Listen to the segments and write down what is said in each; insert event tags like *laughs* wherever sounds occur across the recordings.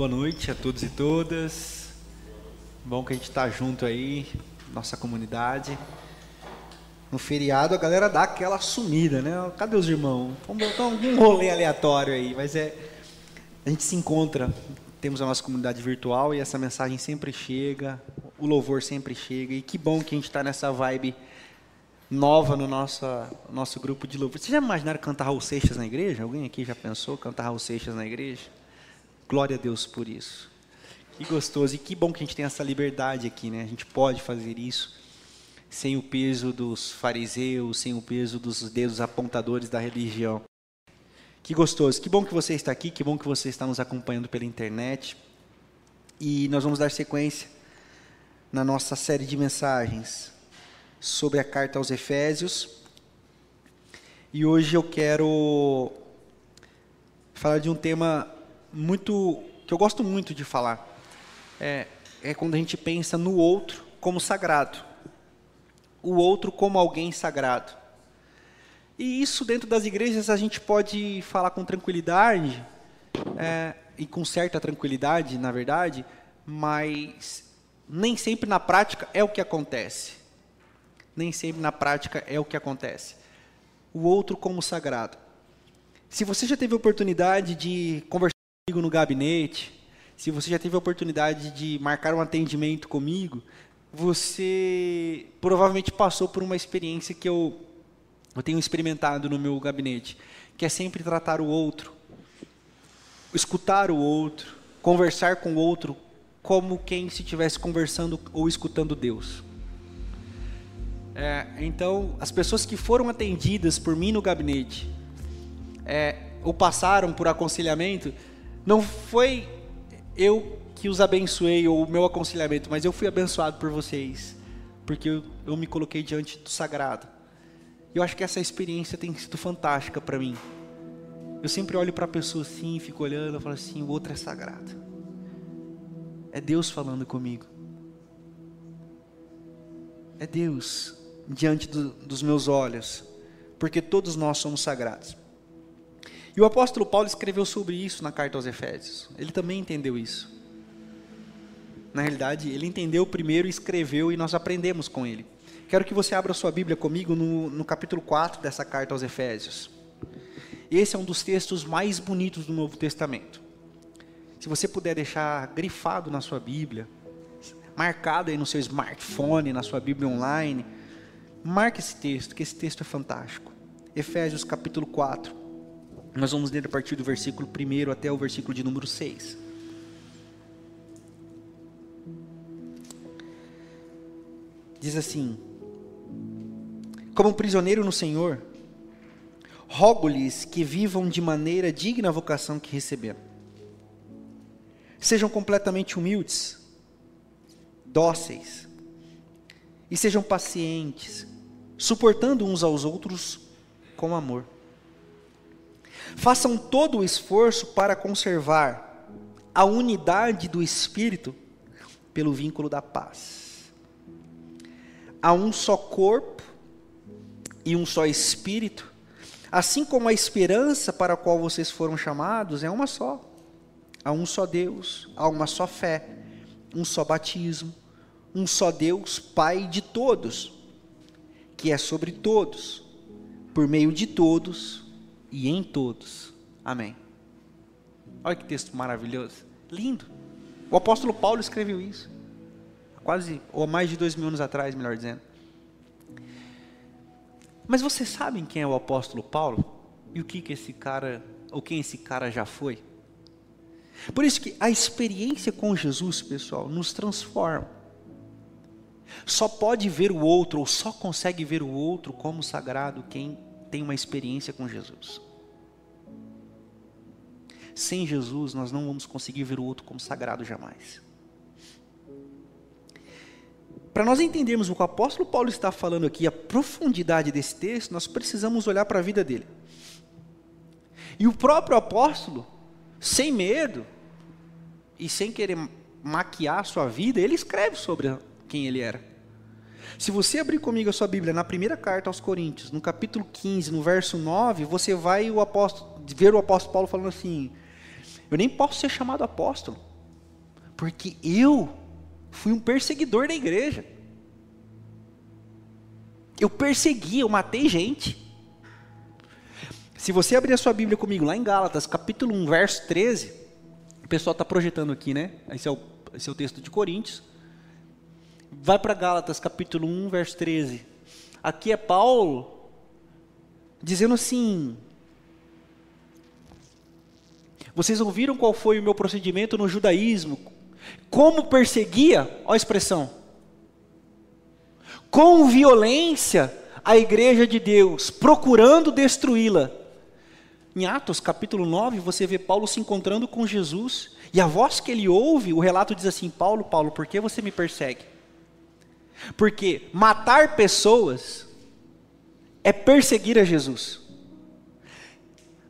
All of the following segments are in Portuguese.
Boa noite a todos e todas. Bom que a gente está junto aí, nossa comunidade. No feriado a galera dá aquela sumida, né? Cadê os irmãos? Vamos botar algum *laughs* rolê aleatório aí, mas é. A gente se encontra, temos a nossa comunidade virtual e essa mensagem sempre chega, o louvor sempre chega. E que bom que a gente está nessa vibe nova no nosso, nosso grupo de louvor. Vocês já imaginaram cantar Raul Seixas na igreja? Alguém aqui já pensou cantar Raul Seixas na igreja? Glória a Deus por isso. Que gostoso e que bom que a gente tem essa liberdade aqui, né? A gente pode fazer isso sem o peso dos fariseus, sem o peso dos dedos apontadores da religião. Que gostoso. Que bom que você está aqui, que bom que você está nos acompanhando pela internet. E nós vamos dar sequência na nossa série de mensagens sobre a carta aos Efésios. E hoje eu quero falar de um tema muito que eu gosto muito de falar. É, é quando a gente pensa no outro como sagrado, o outro como alguém sagrado. E isso dentro das igrejas a gente pode falar com tranquilidade é, e com certa tranquilidade, na verdade, mas nem sempre na prática é o que acontece. Nem sempre na prática é o que acontece. O outro como sagrado. Se você já teve oportunidade de conversar comigo no gabinete, se você já teve a oportunidade de marcar um atendimento comigo, você provavelmente passou por uma experiência que eu, eu tenho experimentado no meu gabinete, que é sempre tratar o outro, escutar o outro, conversar com o outro como quem se estivesse conversando ou escutando Deus. É, então, as pessoas que foram atendidas por mim no gabinete, é, ou passaram por aconselhamento, não foi eu que os abençoei ou o meu aconselhamento, mas eu fui abençoado por vocês, porque eu, eu me coloquei diante do sagrado. Eu acho que essa experiência tem sido fantástica para mim. Eu sempre olho para a pessoa assim, fico olhando, eu falo assim, o outro é sagrado. É Deus falando comigo. É Deus diante do, dos meus olhos, porque todos nós somos sagrados. E o apóstolo Paulo escreveu sobre isso na carta aos Efésios. Ele também entendeu isso. Na realidade, ele entendeu primeiro, escreveu e nós aprendemos com ele. Quero que você abra sua Bíblia comigo no, no capítulo 4 dessa carta aos Efésios. Esse é um dos textos mais bonitos do Novo Testamento. Se você puder deixar grifado na sua Bíblia, marcado aí no seu smartphone, na sua Bíblia online, marque esse texto, que esse texto é fantástico. Efésios capítulo 4. Nós vamos ler a partir do versículo 1 até o versículo de número 6. Diz assim: Como prisioneiro no Senhor, rogo-lhes que vivam de maneira digna a vocação que receberam. Sejam completamente humildes, dóceis, e sejam pacientes, suportando uns aos outros com amor. Façam todo o esforço para conservar a unidade do espírito pelo vínculo da paz. Há um só corpo e um só espírito, assim como a esperança para a qual vocês foram chamados é uma só. Há um só Deus, há uma só fé, um só batismo, um só Deus, Pai de todos, que é sobre todos, por meio de todos e em todos. Amém. Olha que texto maravilhoso, lindo. O apóstolo Paulo escreveu isso, quase, ou mais de dois mil anos atrás, melhor dizendo. Mas vocês sabem quem é o apóstolo Paulo? E o que, que esse cara, ou quem esse cara já foi? Por isso que a experiência com Jesus, pessoal, nos transforma. Só pode ver o outro, ou só consegue ver o outro como sagrado quem tem uma experiência com Jesus. Sem Jesus, nós não vamos conseguir ver o outro como sagrado jamais. Para nós entendermos o que o apóstolo Paulo está falando aqui, a profundidade desse texto, nós precisamos olhar para a vida dele. E o próprio apóstolo, sem medo e sem querer maquiar a sua vida, ele escreve sobre quem ele era. Se você abrir comigo a sua Bíblia na primeira carta aos Coríntios, no capítulo 15, no verso 9, você vai o apóstolo, ver o apóstolo Paulo falando assim: Eu nem posso ser chamado apóstolo, Porque eu fui um perseguidor da igreja. Eu persegui, eu matei gente. Se você abrir a sua Bíblia comigo lá em Gálatas, capítulo 1, verso 13, o pessoal está projetando aqui, né? Esse é, o, esse é o texto de Coríntios. Vai para Gálatas, capítulo 1, verso 13. Aqui é Paulo dizendo assim: Vocês ouviram qual foi o meu procedimento no judaísmo? Como perseguia, olha a expressão, com violência a igreja de Deus, procurando destruí-la. Em Atos capítulo 9, você vê Paulo se encontrando com Jesus, e a voz que ele ouve, o relato diz assim: Paulo, Paulo, por que você me persegue? Porque matar pessoas é perseguir a Jesus.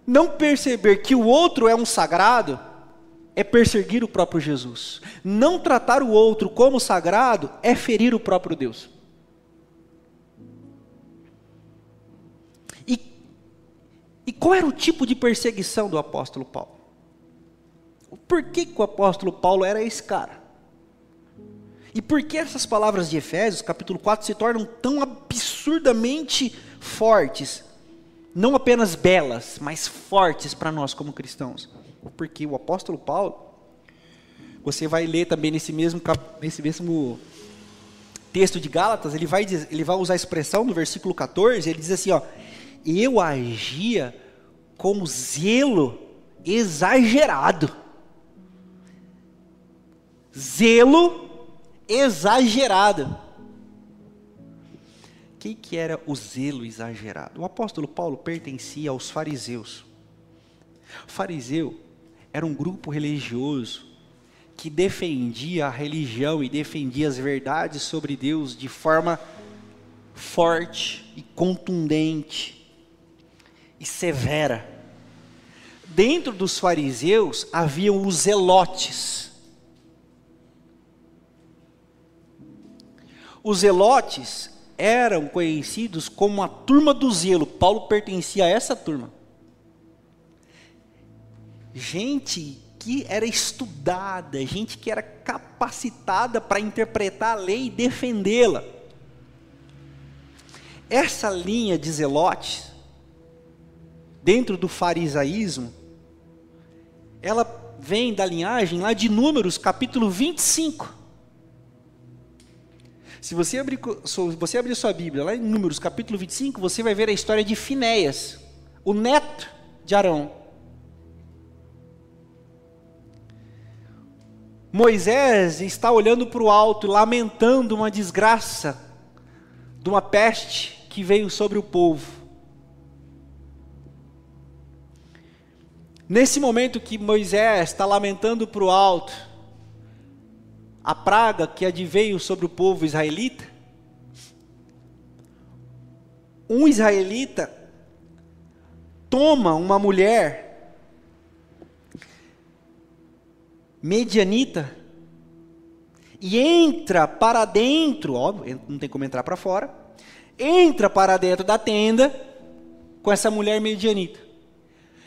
Não perceber que o outro é um sagrado é perseguir o próprio Jesus. Não tratar o outro como sagrado é ferir o próprio Deus. E, e qual era o tipo de perseguição do apóstolo Paulo? Por que, que o apóstolo Paulo era esse cara? E por que essas palavras de Efésios, capítulo 4, se tornam tão absurdamente fortes? Não apenas belas, mas fortes para nós como cristãos. Porque o apóstolo Paulo, você vai ler também nesse mesmo, nesse mesmo texto de Gálatas, ele vai, ele vai usar a expressão no versículo 14, ele diz assim: ó, eu agia com zelo exagerado. Zelo exagerado. O que, que era o zelo exagerado? O apóstolo Paulo pertencia aos fariseus. O fariseu era um grupo religioso que defendia a religião e defendia as verdades sobre Deus de forma forte e contundente e severa. Dentro dos fariseus haviam os zelotes Os zelotes eram conhecidos como a turma do zelo. Paulo pertencia a essa turma. Gente que era estudada, gente que era capacitada para interpretar a lei e defendê-la. Essa linha de zelotes, dentro do farisaísmo, ela vem da linhagem lá de Números, capítulo 25. Se você abrir, se você abrir sua Bíblia, lá em Números capítulo 25, você vai ver a história de Finéias, o neto de Arão. Moisés está olhando para o alto, lamentando uma desgraça de uma peste que veio sobre o povo. Nesse momento que Moisés está lamentando para o alto, a praga que adveio sobre o povo israelita, um israelita toma uma mulher medianita e entra para dentro, óbvio, não tem como entrar para fora, entra para dentro da tenda com essa mulher medianita.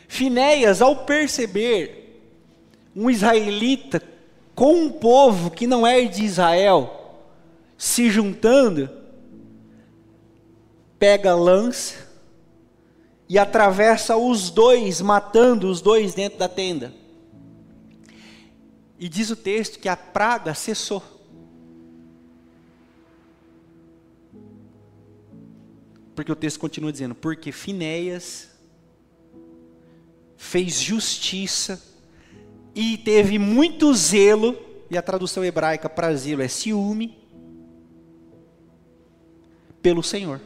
Finéias, ao perceber um israelita com um povo que não é de Israel se juntando, pega lança e atravessa os dois, matando os dois dentro da tenda. E diz o texto que a praga cessou. Porque o texto continua dizendo: porque Finéias fez justiça e teve muito zelo, e a tradução hebraica para zelo é ciúme, pelo Senhor.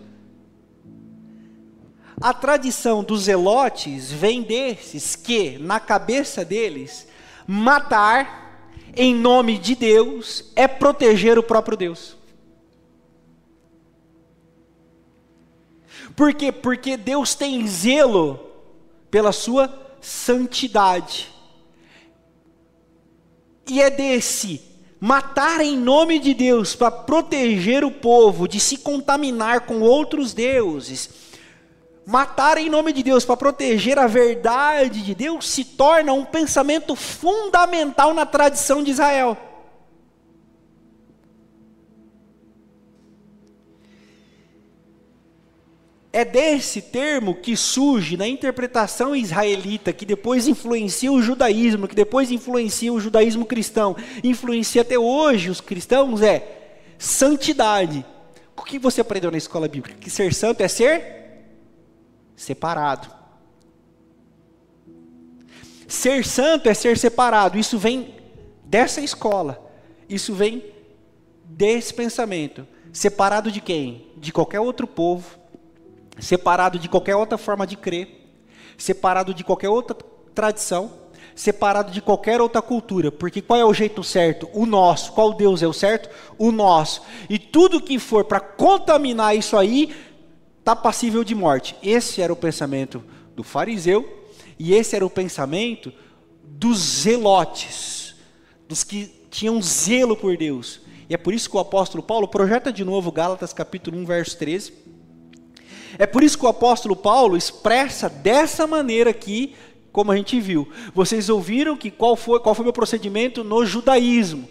A tradição dos zelotes vem desses que, na cabeça deles, matar em nome de Deus é proteger o próprio Deus. Por quê? Porque Deus tem zelo pela sua santidade. E é desse matar em nome de Deus para proteger o povo de se contaminar com outros deuses, matar em nome de Deus para proteger a verdade de Deus se torna um pensamento fundamental na tradição de Israel. É desse termo que surge na interpretação israelita, que depois influencia o judaísmo, que depois influencia o judaísmo cristão, influencia até hoje os cristãos, é santidade. O que você aprendeu na escola bíblica? Que ser santo é ser separado. Ser santo é ser separado. Isso vem dessa escola. Isso vem desse pensamento. Separado de quem? De qualquer outro povo separado de qualquer outra forma de crer, separado de qualquer outra tradição, separado de qualquer outra cultura, porque qual é o jeito certo? O nosso. Qual Deus é o certo? O nosso. E tudo que for para contaminar isso aí está passível de morte. Esse era o pensamento do fariseu e esse era o pensamento dos zelotes, dos que tinham zelo por Deus. E é por isso que o apóstolo Paulo projeta de novo Gálatas capítulo 1, verso 13 é por isso que o apóstolo Paulo expressa dessa maneira aqui, como a gente viu. Vocês ouviram que qual foi qual foi meu procedimento no judaísmo?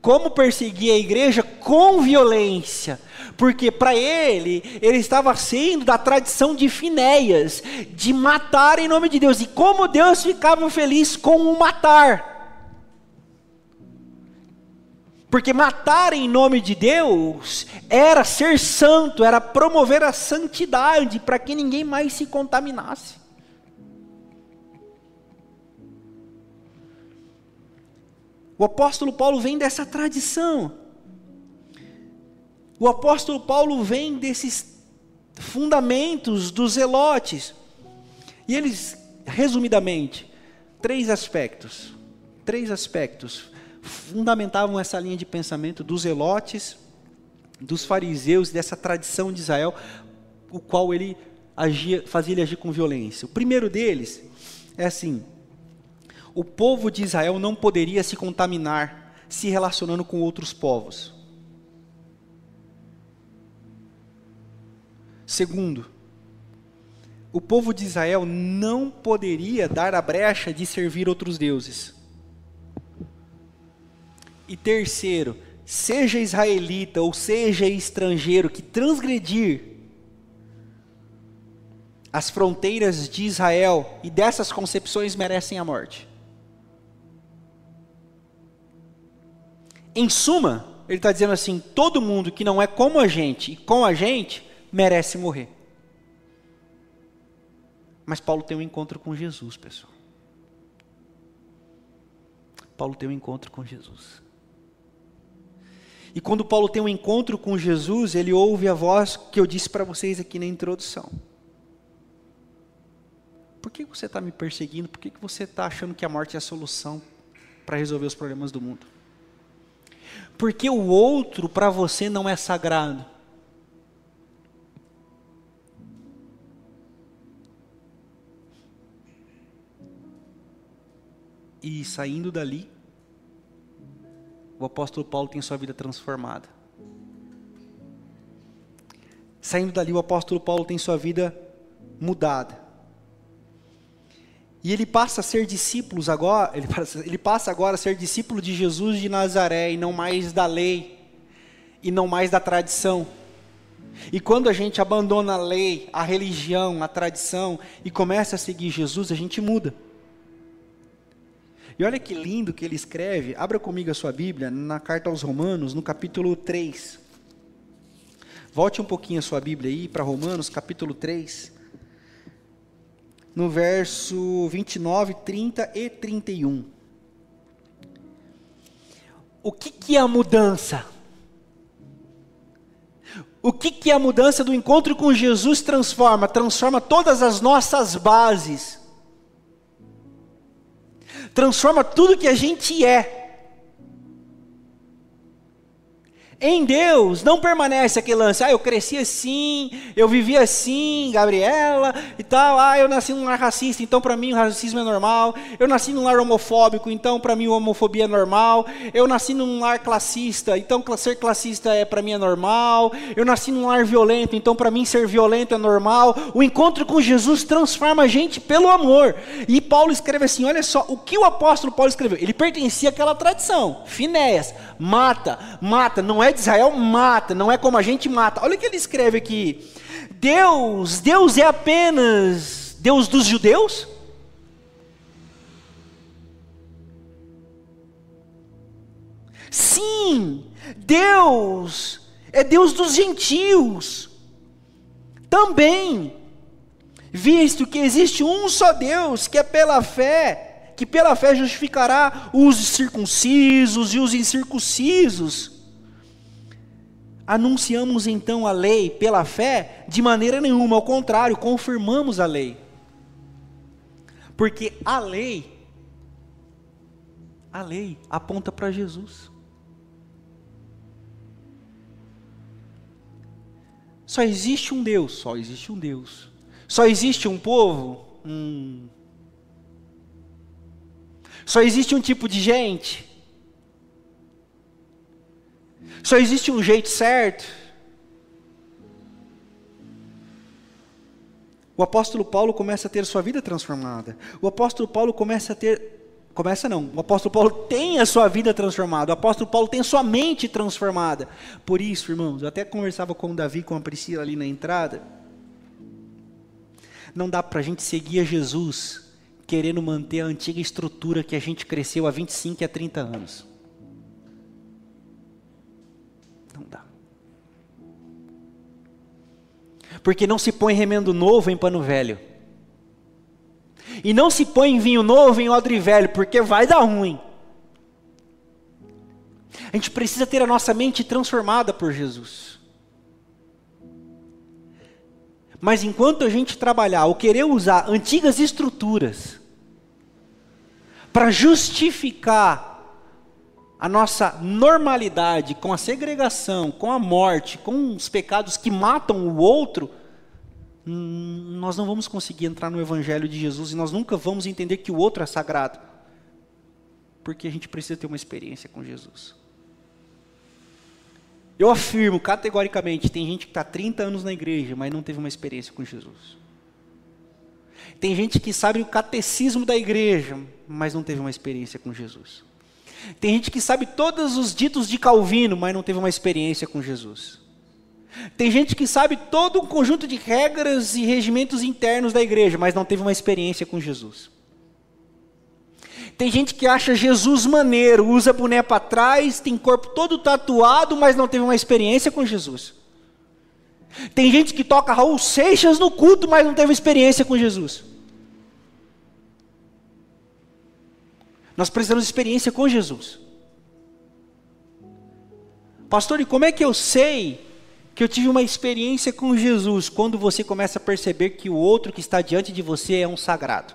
Como perseguir a igreja com violência? Porque para ele, ele estava sendo da tradição de Finéias, de matar em nome de Deus. E como Deus ficava feliz com o matar. Porque matar em nome de Deus era ser santo, era promover a santidade para que ninguém mais se contaminasse. O apóstolo Paulo vem dessa tradição. O apóstolo Paulo vem desses fundamentos dos zelotes. E eles, resumidamente, três aspectos. Três aspectos fundamentavam essa linha de pensamento dos elotes, dos fariseus, dessa tradição de Israel, o qual ele agia, fazia ele agir com violência. O primeiro deles é assim: o povo de Israel não poderia se contaminar se relacionando com outros povos. Segundo, o povo de Israel não poderia dar a brecha de servir outros deuses. E terceiro, seja israelita ou seja estrangeiro que transgredir as fronteiras de Israel e dessas concepções merecem a morte. Em suma, ele está dizendo assim: todo mundo que não é como a gente e com a gente merece morrer. Mas Paulo tem um encontro com Jesus, pessoal. Paulo tem um encontro com Jesus. E quando Paulo tem um encontro com Jesus, ele ouve a voz que eu disse para vocês aqui na introdução. Por que você está me perseguindo? Por que você está achando que a morte é a solução para resolver os problemas do mundo? Porque o outro para você não é sagrado. E saindo dali, o apóstolo Paulo tem sua vida transformada. Saindo dali, o apóstolo Paulo tem sua vida mudada. E ele passa a ser discípulos agora, ele *laughs* passa, ele passa agora a ser discípulo de Jesus de Nazaré e não mais da lei e não mais da tradição. E quando a gente abandona a lei, a religião, a tradição e começa a seguir Jesus, a gente muda. E olha que lindo que ele escreve. Abra comigo a sua Bíblia na carta aos Romanos, no capítulo 3. Volte um pouquinho a sua Bíblia aí para Romanos, capítulo 3. No verso 29, 30 e 31. O que, que é a mudança? O que, que é a mudança do encontro com Jesus transforma? Transforma todas as nossas bases transforma tudo que a gente é. Em Deus não permanece aquele lance, ah, eu cresci assim, eu vivi assim, Gabriela e tal, ah, eu nasci num lar racista, então para mim o racismo é normal, eu nasci num lar homofóbico, então para mim a homofobia é normal, eu nasci num lar classista, então ser classista é para mim é normal, eu nasci num lar violento, então para mim ser violento é normal. O encontro com Jesus transforma a gente pelo amor. E Paulo escreve assim, olha só, o que o apóstolo Paulo escreveu? Ele pertencia àquela tradição, Finéias, mata, mata, não é de Israel, mata, não é como a gente mata. Olha o que ele escreve aqui. Deus, Deus é apenas Deus dos judeus? Sim, Deus é Deus dos gentios. Também, visto que existe um só Deus, que é pela fé, que pela fé justificará os circuncisos e os incircuncisos. Anunciamos então a lei pela fé? De maneira nenhuma, ao contrário, confirmamos a lei. Porque a lei, a lei aponta para Jesus. Só existe um Deus, só existe um Deus. Só existe um povo? Hum, só existe um tipo de gente? Só existe um jeito certo? O apóstolo Paulo começa a ter sua vida transformada. O apóstolo Paulo começa a ter. Começa não. O apóstolo Paulo tem a sua vida transformada. O apóstolo Paulo tem a sua mente transformada. Por isso, irmãos, eu até conversava com o Davi, com a Priscila ali na entrada. Não dá para a gente seguir a Jesus querendo manter a antiga estrutura que a gente cresceu há 25 e há 30 anos. Porque não se põe remendo novo em pano velho. E não se põe vinho novo em odre velho, porque vai dar ruim. A gente precisa ter a nossa mente transformada por Jesus. Mas enquanto a gente trabalhar ou querer usar antigas estruturas para justificar a nossa normalidade com a segregação, com a morte, com os pecados que matam o outro, nós não vamos conseguir entrar no Evangelho de Jesus e nós nunca vamos entender que o outro é sagrado. Porque a gente precisa ter uma experiência com Jesus. Eu afirmo categoricamente: tem gente que está 30 anos na igreja, mas não teve uma experiência com Jesus. Tem gente que sabe o catecismo da igreja, mas não teve uma experiência com Jesus. Tem gente que sabe todos os ditos de Calvino, mas não teve uma experiência com Jesus. Tem gente que sabe todo um conjunto de regras e regimentos internos da igreja, mas não teve uma experiência com Jesus. Tem gente que acha Jesus maneiro, usa boné para trás, tem corpo todo tatuado, mas não teve uma experiência com Jesus. Tem gente que toca Raul Seixas no culto, mas não teve experiência com Jesus. Nós precisamos de experiência com Jesus. Pastor, e como é que eu sei que eu tive uma experiência com Jesus? Quando você começa a perceber que o outro que está diante de você é um sagrado.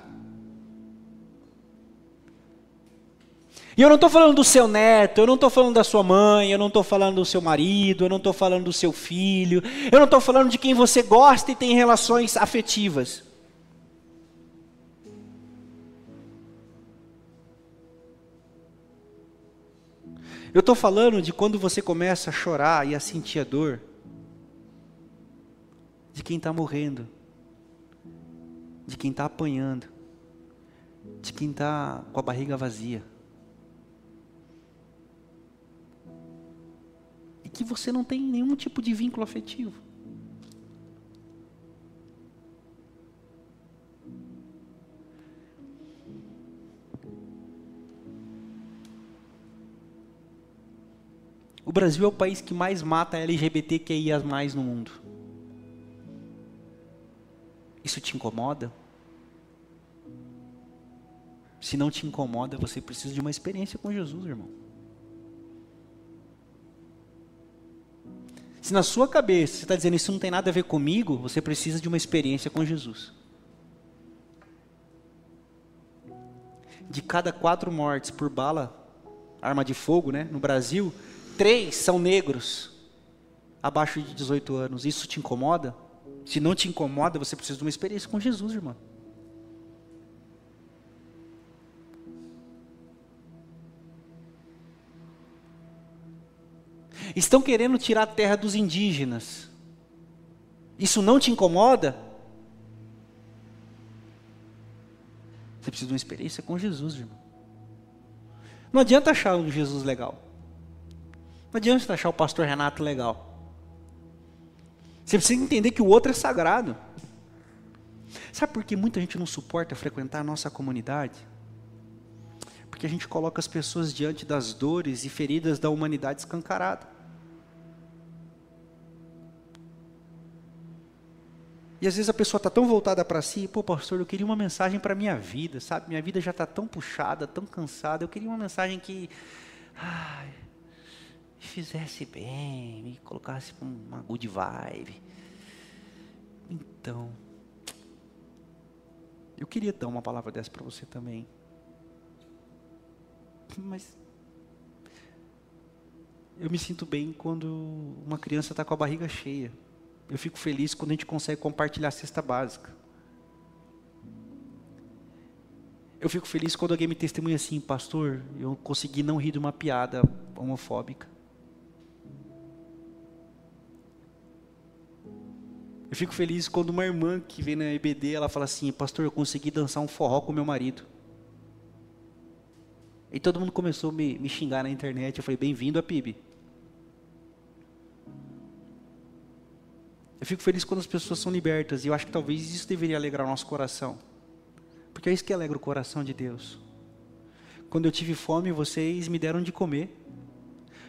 E eu não estou falando do seu neto, eu não estou falando da sua mãe, eu não estou falando do seu marido, eu não estou falando do seu filho, eu não estou falando de quem você gosta e tem relações afetivas. Eu estou falando de quando você começa a chorar e a sentir a dor de quem está morrendo, de quem está apanhando, de quem está com a barriga vazia. E que você não tem nenhum tipo de vínculo afetivo. O Brasil é o país que mais mata LGBTQIA no mundo. Isso te incomoda? Se não te incomoda, você precisa de uma experiência com Jesus, irmão. Se na sua cabeça você está dizendo isso não tem nada a ver comigo, você precisa de uma experiência com Jesus. De cada quatro mortes por bala, arma de fogo, né, no Brasil, três são negros abaixo de 18 anos. Isso te incomoda? Se não te incomoda, você precisa de uma experiência com Jesus, irmão. Estão querendo tirar a terra dos indígenas. Isso não te incomoda? Você precisa de uma experiência com Jesus, irmão. Não adianta achar um Jesus legal. Não adianta achar o pastor Renato legal. Você precisa entender que o outro é sagrado. Sabe por que muita gente não suporta frequentar a nossa comunidade? Porque a gente coloca as pessoas diante das dores e feridas da humanidade escancarada. E às vezes a pessoa está tão voltada para si, pô, pastor, eu queria uma mensagem para a minha vida, sabe? Minha vida já está tão puxada, tão cansada, eu queria uma mensagem que ai, fizesse bem, me colocasse uma good vibe. Então, eu queria dar uma palavra dessa para você também. Mas eu me sinto bem quando uma criança está com a barriga cheia. Eu fico feliz quando a gente consegue compartilhar a cesta básica. Eu fico feliz quando alguém me testemunha assim, pastor, eu consegui não rir de uma piada homofóbica. Eu fico feliz quando uma irmã que vem na EBD, ela fala assim, pastor, eu consegui dançar um forró com meu marido. E todo mundo começou a me, me xingar na internet. Eu falei, bem-vindo a PIB. Eu fico feliz quando as pessoas são libertas, e eu acho que talvez isso deveria alegrar o nosso coração. Porque é isso que alegra o coração de Deus. Quando eu tive fome, vocês me deram de comer.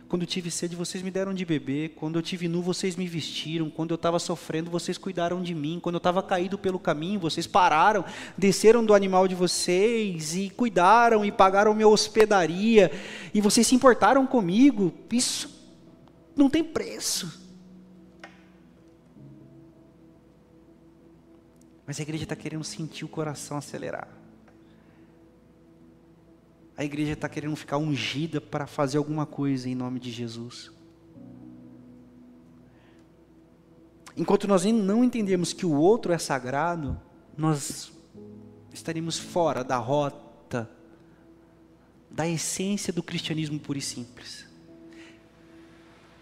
Quando eu tive sede, vocês me deram de beber. Quando eu tive nu, vocês me vestiram. Quando eu estava sofrendo, vocês cuidaram de mim. Quando eu estava caído pelo caminho, vocês pararam, desceram do animal de vocês e cuidaram e pagaram minha hospedaria. E vocês se importaram comigo. Isso não tem preço. Mas a igreja está querendo sentir o coração acelerar. A igreja está querendo ficar ungida para fazer alguma coisa em nome de Jesus. Enquanto nós não entendemos que o outro é sagrado, nós estaremos fora da rota, da essência do cristianismo puro e simples.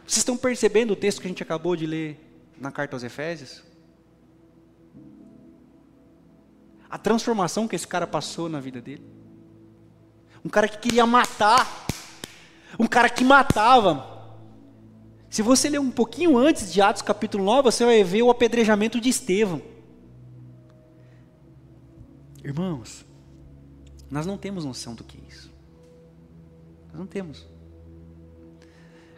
Vocês estão percebendo o texto que a gente acabou de ler na carta aos Efésios? a transformação que esse cara passou na vida dele. Um cara que queria matar, um cara que matava. Se você ler um pouquinho antes de Atos capítulo 9, você vai ver o apedrejamento de Estevão. Irmãos, nós não temos noção do que é isso. Nós não temos.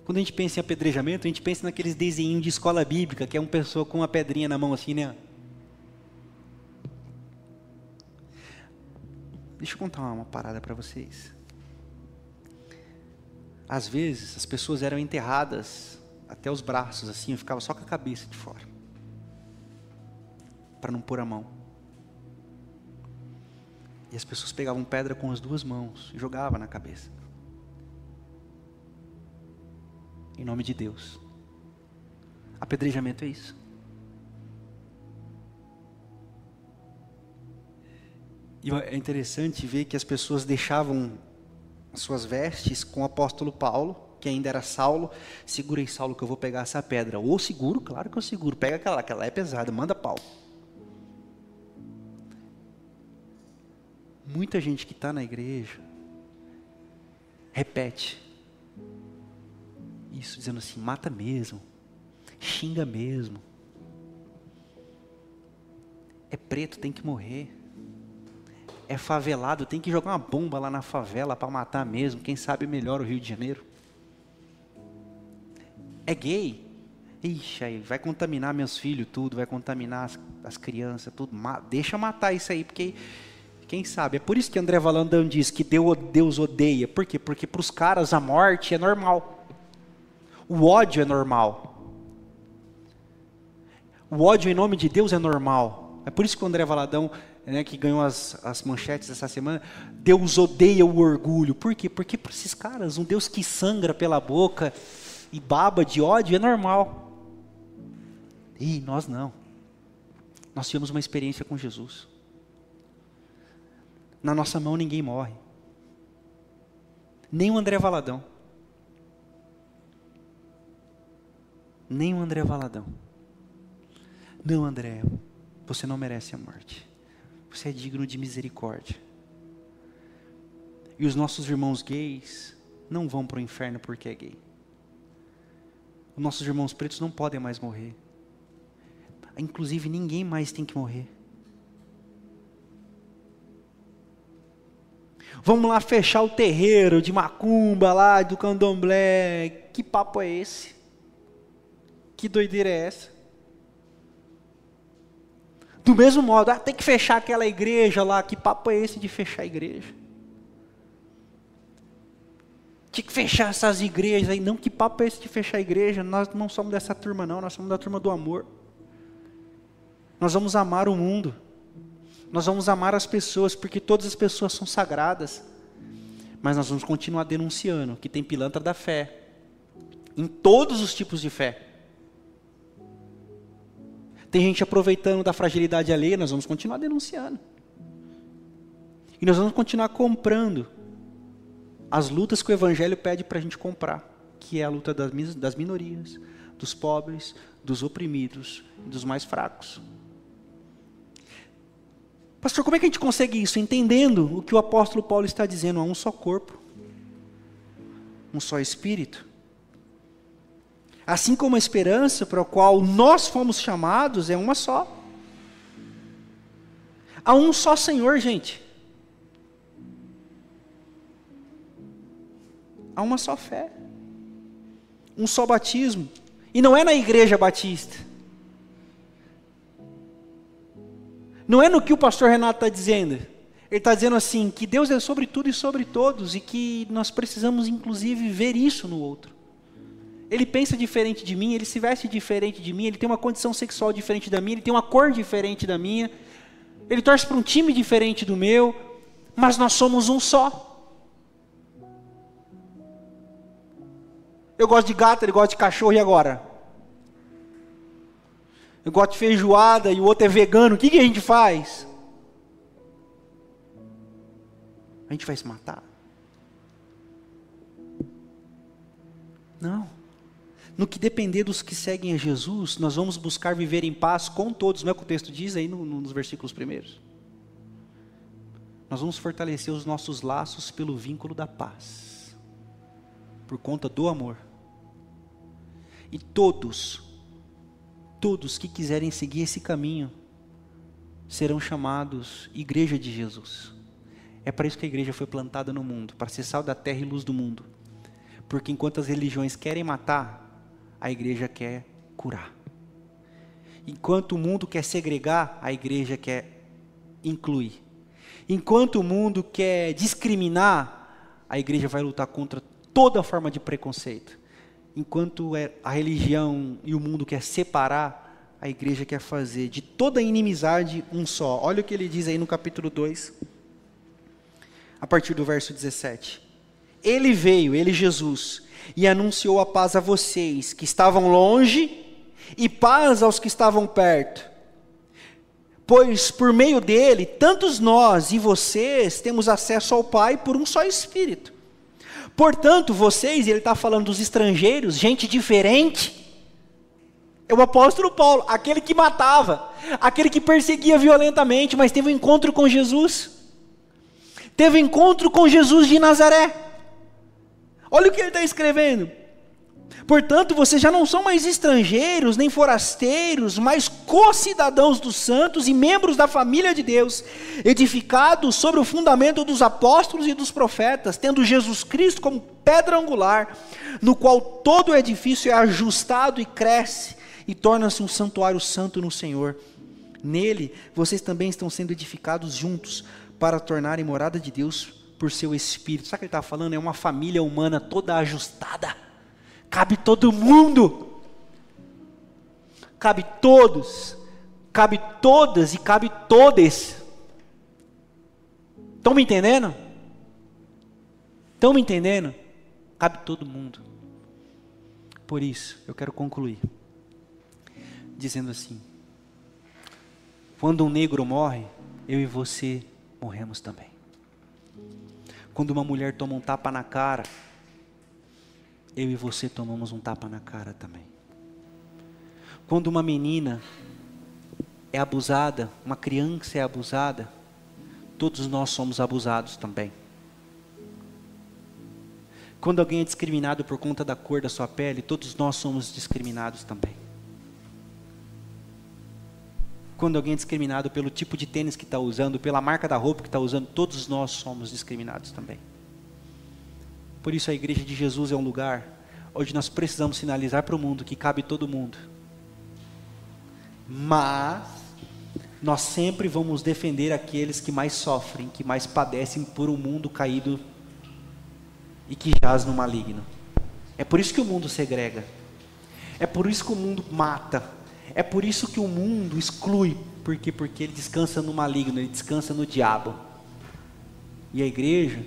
Quando a gente pensa em apedrejamento, a gente pensa naqueles desenhos de escola bíblica, que é uma pessoa com uma pedrinha na mão assim, né? Deixa eu contar uma parada para vocês. Às vezes as pessoas eram enterradas até os braços, assim, eu ficava só com a cabeça de fora. Para não pôr a mão. E as pessoas pegavam pedra com as duas mãos e jogavam na cabeça. Em nome de Deus. Apedrejamento é isso. E é interessante ver que as pessoas deixavam suas vestes com o apóstolo Paulo, que ainda era Saulo. Segura aí, Saulo, que eu vou pegar essa pedra. Ou seguro, claro que eu seguro. Pega aquela, aquela é pesada, manda Paulo. Muita gente que está na igreja repete isso, dizendo assim: mata mesmo, xinga mesmo. É preto, tem que morrer é favelado, tem que jogar uma bomba lá na favela para matar mesmo, quem sabe melhor o Rio de Janeiro. É gay, ixi, aí vai contaminar meus filhos tudo, vai contaminar as, as crianças tudo, deixa matar isso aí, porque quem sabe, é por isso que André Valandão diz que Deus odeia, por quê? Porque para os caras a morte é normal, o ódio é normal, o ódio em nome de Deus é normal, é por isso que o André Valadão né, que ganhou as, as manchetes essa semana, Deus odeia o orgulho. Por quê? Porque para esses caras, um Deus que sangra pela boca e baba de ódio é normal. E nós não. Nós tivemos uma experiência com Jesus. Na nossa mão ninguém morre. Nem o André Valadão. Nem o André Valadão. Não, André, você não merece a morte. Você é digno de misericórdia. E os nossos irmãos gays não vão para o inferno porque é gay. Os nossos irmãos pretos não podem mais morrer. Inclusive, ninguém mais tem que morrer. Vamos lá fechar o terreiro de macumba lá, do candomblé. Que papo é esse? Que doideira é essa? Do mesmo modo, ah, tem que fechar aquela igreja lá. Que papo é esse de fechar a igreja? Tinha que fechar essas igrejas aí. Não, que papo é esse de fechar a igreja? Nós não somos dessa turma, não. Nós somos da turma do amor. Nós vamos amar o mundo. Nós vamos amar as pessoas, porque todas as pessoas são sagradas. Mas nós vamos continuar denunciando que tem pilantra da fé. Em todos os tipos de fé. Tem gente aproveitando da fragilidade alheia, nós vamos continuar denunciando. E nós vamos continuar comprando as lutas que o Evangelho pede para a gente comprar, que é a luta das minorias, dos pobres, dos oprimidos, dos mais fracos. Pastor, como é que a gente consegue isso? Entendendo o que o apóstolo Paulo está dizendo: há um só corpo, um só espírito. Assim como a esperança para a qual nós fomos chamados é uma só. Há um só Senhor, gente. Há uma só fé. Um só batismo. E não é na igreja batista. Não é no que o pastor Renato está dizendo. Ele está dizendo assim: que Deus é sobre tudo e sobre todos, e que nós precisamos, inclusive, ver isso no outro. Ele pensa diferente de mim, ele se veste diferente de mim, ele tem uma condição sexual diferente da minha, ele tem uma cor diferente da minha, ele torce para um time diferente do meu, mas nós somos um só. Eu gosto de gato, ele gosta de cachorro, e agora? eu gosto de feijoada e o outro é vegano, o que, que a gente faz? A gente vai se matar? Não. No que depender dos que seguem a Jesus, nós vamos buscar viver em paz com todos, não é o que o texto diz aí no, no, nos versículos primeiros? Nós vamos fortalecer os nossos laços pelo vínculo da paz, por conta do amor. E todos todos que quiserem seguir esse caminho serão chamados Igreja de Jesus. É para isso que a igreja foi plantada no mundo, para ser sal da terra e luz do mundo. Porque enquanto as religiões querem matar, a igreja quer curar. Enquanto o mundo quer segregar, a igreja quer incluir. Enquanto o mundo quer discriminar, a igreja vai lutar contra toda forma de preconceito enquanto é, a religião e o mundo quer separar, a igreja quer fazer de toda inimizade um só. Olha o que ele diz aí no capítulo 2, a partir do verso 17. Ele veio, ele Jesus, e anunciou a paz a vocês que estavam longe e paz aos que estavam perto. Pois por meio dele, tantos nós e vocês temos acesso ao Pai por um só Espírito. Portanto, vocês, ele está falando dos estrangeiros, gente diferente, é o apóstolo Paulo, aquele que matava, aquele que perseguia violentamente, mas teve um encontro com Jesus. Teve um encontro com Jesus de Nazaré. Olha o que ele está escrevendo. Portanto, vocês já não são mais estrangeiros, nem forasteiros, mas co-cidadãos dos santos e membros da família de Deus, edificados sobre o fundamento dos apóstolos e dos profetas, tendo Jesus Cristo como pedra angular, no qual todo o edifício é ajustado e cresce e torna-se um santuário santo no Senhor. Nele, vocês também estão sendo edificados juntos para tornarem morada de Deus por seu Espírito. Sabe o que ele está falando? É uma família humana toda ajustada Cabe todo mundo. Cabe todos. Cabe todas e cabe todes. Estão me entendendo? Estão me entendendo? Cabe todo mundo. Por isso, eu quero concluir dizendo assim: quando um negro morre, eu e você morremos também. Quando uma mulher toma um tapa na cara, eu e você tomamos um tapa na cara também. Quando uma menina é abusada, uma criança é abusada, todos nós somos abusados também. Quando alguém é discriminado por conta da cor da sua pele, todos nós somos discriminados também. Quando alguém é discriminado pelo tipo de tênis que está usando, pela marca da roupa que está usando, todos nós somos discriminados também. Por isso a igreja de Jesus é um lugar onde nós precisamos sinalizar para o mundo que cabe todo mundo. Mas nós sempre vamos defender aqueles que mais sofrem, que mais padecem por um mundo caído e que jaz no maligno. É por isso que o mundo segrega. É por isso que o mundo mata. É por isso que o mundo exclui. Por quê? Porque ele descansa no maligno, ele descansa no diabo. E a igreja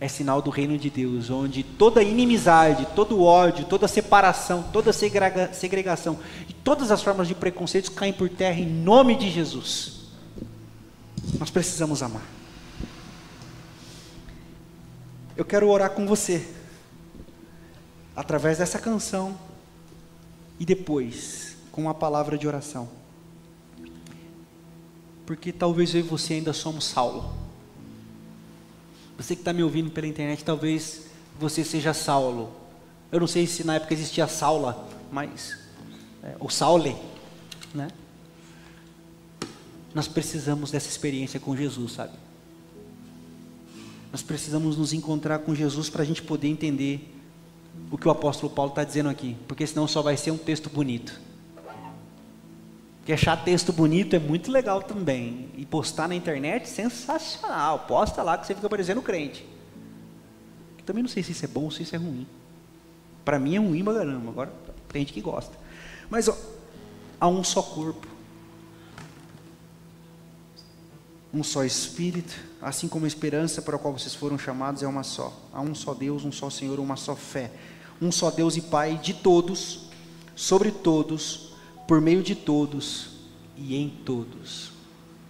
é sinal do reino de Deus, onde toda inimizade, todo ódio, toda separação, toda segrega, segregação e todas as formas de preconceitos caem por terra em nome de Jesus. Nós precisamos amar. Eu quero orar com você, através dessa canção e depois com uma palavra de oração. Porque talvez eu e você ainda somos Saulo. Você que está me ouvindo pela internet, talvez você seja Saulo. Eu não sei se na época existia Saula, mas. É, ou Saule, né? Nós precisamos dessa experiência com Jesus, sabe? Nós precisamos nos encontrar com Jesus para a gente poder entender o que o apóstolo Paulo está dizendo aqui, porque senão só vai ser um texto bonito. Que achar texto bonito é muito legal também. E postar na internet, sensacional. Posta lá que você fica parecendo crente. Também não sei se isso é bom ou se isso é ruim. Para mim é ruim pra caramba. Agora tem gente que gosta. Mas ó, há um só corpo um só Espírito, assim como a esperança para a qual vocês foram chamados é uma só. Há um só Deus, um só Senhor, uma só fé. Um só Deus e Pai de todos, sobre todos, por meio de todos e em todos.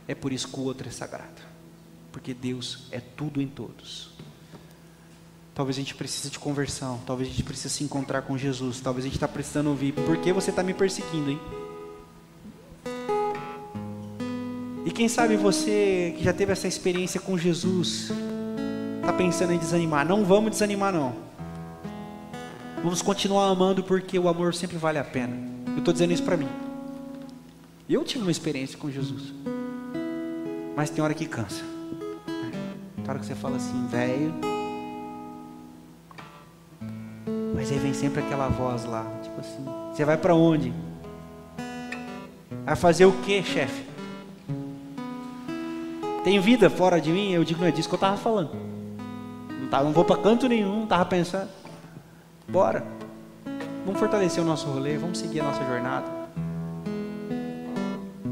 É por isso que o outro é sagrado, porque Deus é tudo em todos. Talvez a gente precise de conversão, talvez a gente precise se encontrar com Jesus, talvez a gente está precisando ouvir, por que você está me perseguindo, hein? E quem sabe você que já teve essa experiência com Jesus, está pensando em desanimar. Não vamos desanimar, não. Vamos continuar amando porque o amor sempre vale a pena. Eu estou dizendo isso para mim. Eu tive uma experiência com Jesus. Mas tem hora que cansa. Tem hora que você fala assim, velho. Mas aí vem sempre aquela voz lá, tipo assim, você vai para onde? Vai fazer o que, chefe? Tem vida fora de mim? Eu digo, não é disso que eu estava falando. Não, tá, não vou para canto nenhum, estava pensando. Bora. Vamos fortalecer o nosso rolê, vamos seguir a nossa jornada.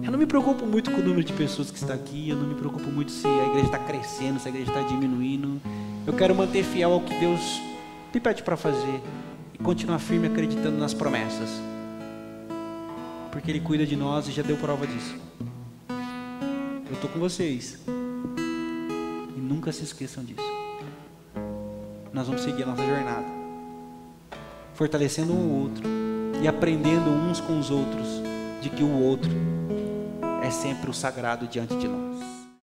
Eu não me preocupo muito com o número de pessoas que está aqui, eu não me preocupo muito se a igreja está crescendo, se a igreja está diminuindo. Eu quero manter fiel ao que Deus me pede para fazer e continuar firme acreditando nas promessas. Porque Ele cuida de nós e já deu prova disso. Eu estou com vocês. E nunca se esqueçam disso. Nós vamos seguir a nossa jornada. Fortalecendo um outro. E aprendendo uns com os outros. De que o outro é sempre o sagrado diante de nós.